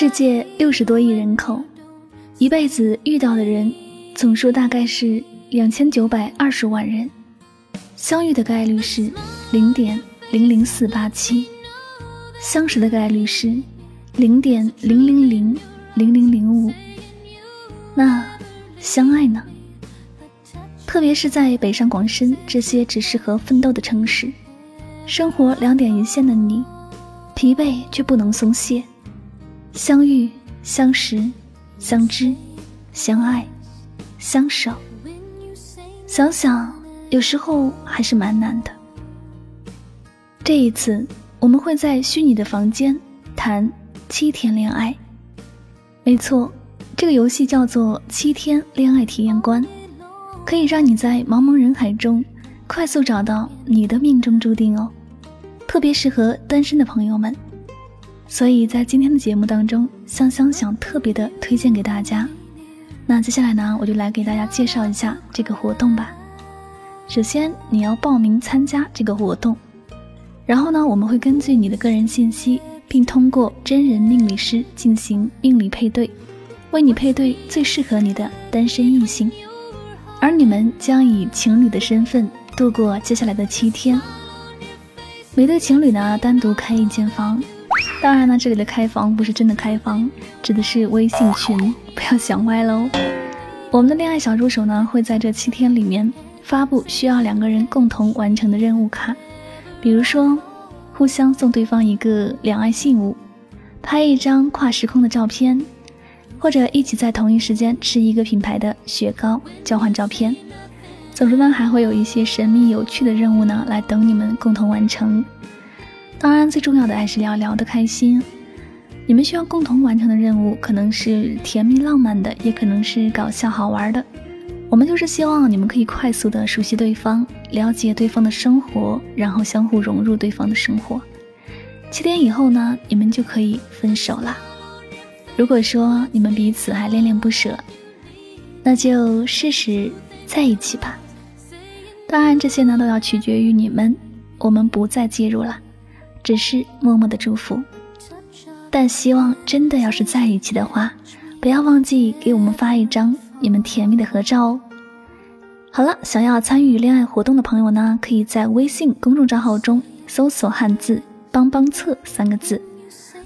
世界六十多亿人口，一辈子遇到的人总数大概是两千九百二十万人，相遇的概率是零点零零四八七，相识的概率是零点零零零零零零五。那相爱呢？特别是在北上广深这些只适合奋斗的城市，生活两点一线的你，疲惫却不能松懈。相遇、相识、相知、相爱、相守，想想有时候还是蛮难的。这一次，我们会在虚拟的房间谈七天恋爱。没错，这个游戏叫做七天恋爱体验官，可以让你在茫茫人海中快速找到你的命中注定哦，特别适合单身的朋友们。所以在今天的节目当中，香香想特别的推荐给大家。那接下来呢，我就来给大家介绍一下这个活动吧。首先，你要报名参加这个活动，然后呢，我们会根据你的个人信息，并通过真人命理师进行命理配对，为你配对最适合你的单身异性，而你们将以情侣的身份度过接下来的七天。每对情侣呢，单独开一间房。当然呢，这里的开房不是真的开房，指的是微信群，不要想歪喽。我们的恋爱小助手呢，会在这七天里面发布需要两个人共同完成的任务卡，比如说互相送对方一个两爱信物，拍一张跨时空的照片，或者一起在同一时间吃一个品牌的雪糕，交换照片。总之呢，还会有一些神秘有趣的任务呢，来等你们共同完成。当然，最重要的还是要聊得开心。你们需要共同完成的任务，可能是甜蜜浪漫的，也可能是搞笑好玩的。我们就是希望你们可以快速的熟悉对方，了解对方的生活，然后相互融入对方的生活。七天以后呢，你们就可以分手了。如果说你们彼此还恋恋不舍，那就试试在一起吧。当然，这些呢都要取决于你们，我们不再介入了。只是默默的祝福，但希望真的要是在一起的话，不要忘记给我们发一张你们甜蜜的合照哦。好了，想要参与恋爱活动的朋友呢，可以在微信公众账号中搜索汉字“帮帮测”三个字，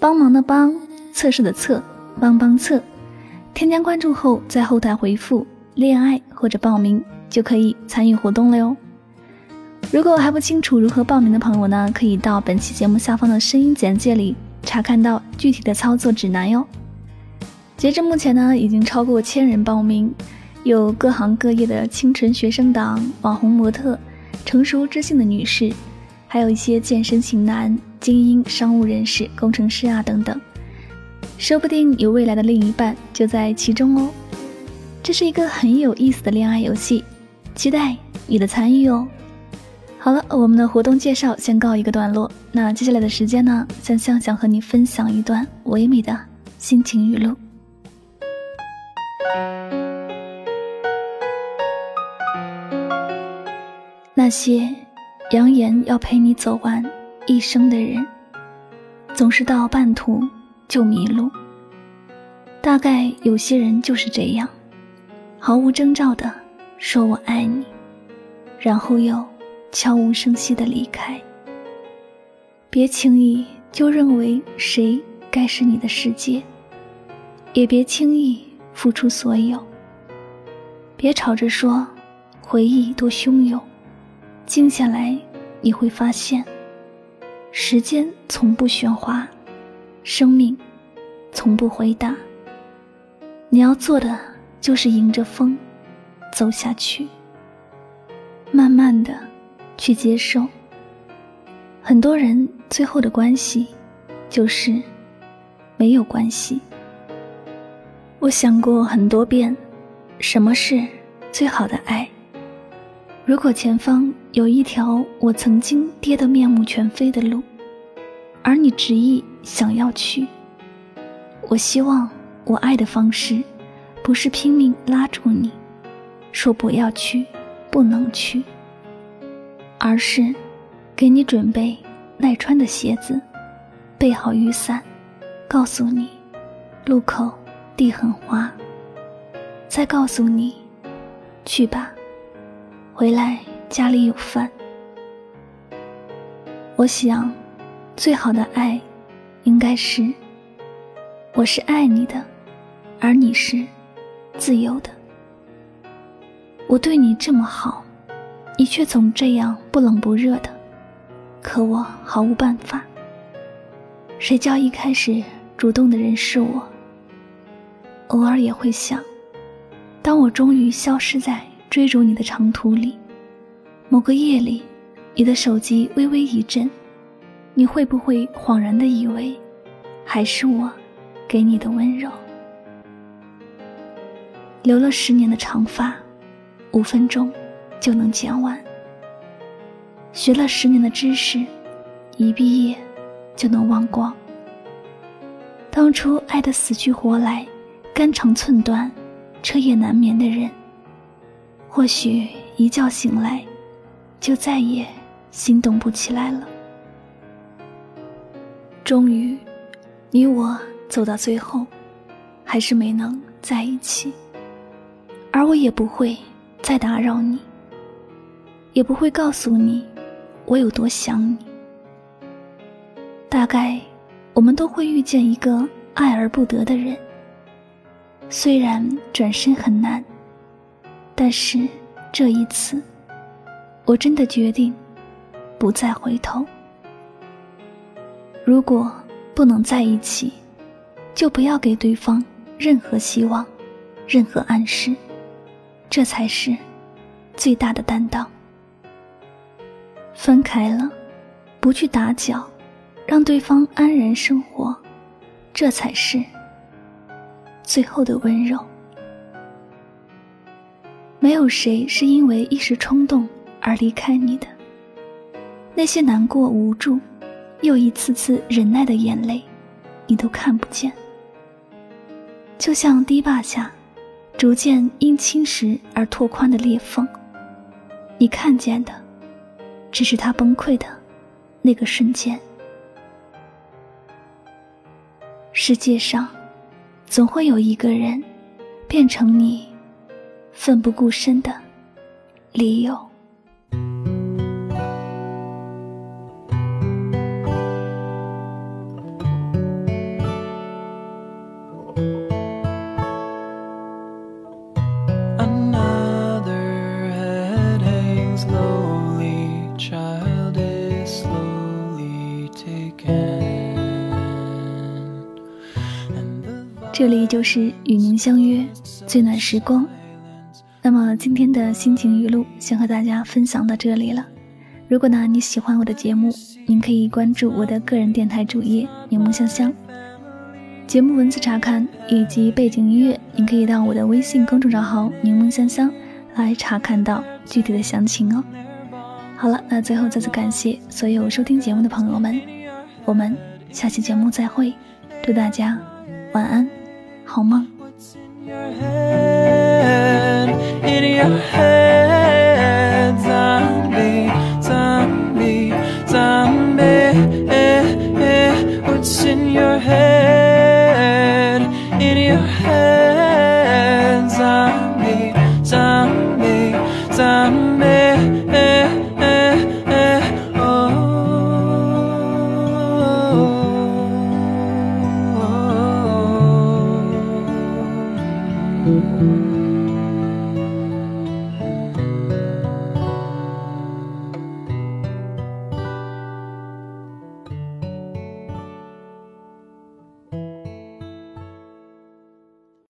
帮忙的帮，测试的测，帮帮测。添加关注后，在后台回复“恋爱”或者报名，就可以参与活动了哟。如果还不清楚如何报名的朋友呢，可以到本期节目下方的声音简介里查看到具体的操作指南哟。截至目前呢，已经超过千人报名，有各行各业的清纯学生党、网红模特、成熟知性的女士，还有一些健身型男、精英商务人士、工程师啊等等，说不定有未来的另一半就在其中哦。这是一个很有意思的恋爱游戏，期待你的参与哦。好了，我们的活动介绍先告一个段落。那接下来的时间呢，香香想和你分享一段唯美的心情语录。那些扬言要陪你走完一生的人，总是到半途就迷路。大概有些人就是这样，毫无征兆的说我爱你，然后又。悄无声息的离开，别轻易就认为谁该是你的世界，也别轻易付出所有。别吵着说回忆多汹涌，静下来你会发现，时间从不喧哗，生命从不回答。你要做的就是迎着风走下去，慢慢的。去接受，很多人最后的关系就是没有关系。我想过很多遍，什么是最好的爱？如果前方有一条我曾经跌得面目全非的路，而你执意想要去，我希望我爱的方式，不是拼命拉住你，说不要去，不能去，而是给你准备耐穿的鞋子，备好雨伞，告诉你路口地很滑，再告诉你去吧，回来家里有饭。我想，最好的爱，应该是。我是爱你的，而你是自由的。我对你这么好，你却总这样不冷不热的，可我毫无办法。谁叫一开始主动的人是我？偶尔也会想，当我终于消失在追逐你的长途里，某个夜里，你的手机微微一震，你会不会恍然的以为，还是我？给你的温柔，留了十年的长发，五分钟就能剪完；学了十年的知识，一毕业就能忘光。当初爱得死去活来、肝肠寸断、彻夜难眠的人，或许一觉醒来，就再也心动不起来了。终于，你我。走到最后，还是没能在一起，而我也不会再打扰你，也不会告诉你我有多想你。大概我们都会遇见一个爱而不得的人，虽然转身很难，但是这一次，我真的决定不再回头。如果不能在一起。就不要给对方任何希望，任何暗示，这才是最大的担当。分开了，不去打搅，让对方安然生活，这才是最后的温柔。没有谁是因为一时冲动而离开你的，那些难过、无助，又一次次忍耐的眼泪，你都看不见。就像堤坝下，逐渐因侵蚀而拓宽的裂缝，你看见的，只是他崩溃的那个瞬间。世界上，总会有一个人，变成你奋不顾身的理由。这里就是与您相约最暖时光。那么今天的心情语录先和大家分享到这里了。如果呢你喜欢我的节目，您可以关注我的个人电台主页“柠檬香香”。节目文字查看以及背景音乐，您可以到我的微信公众账号“柠檬香香”来查看到具体的详情哦。好了，那最后再次感谢所有收听节目的朋友们，我们下期节目再会，祝大家晚安。好吗。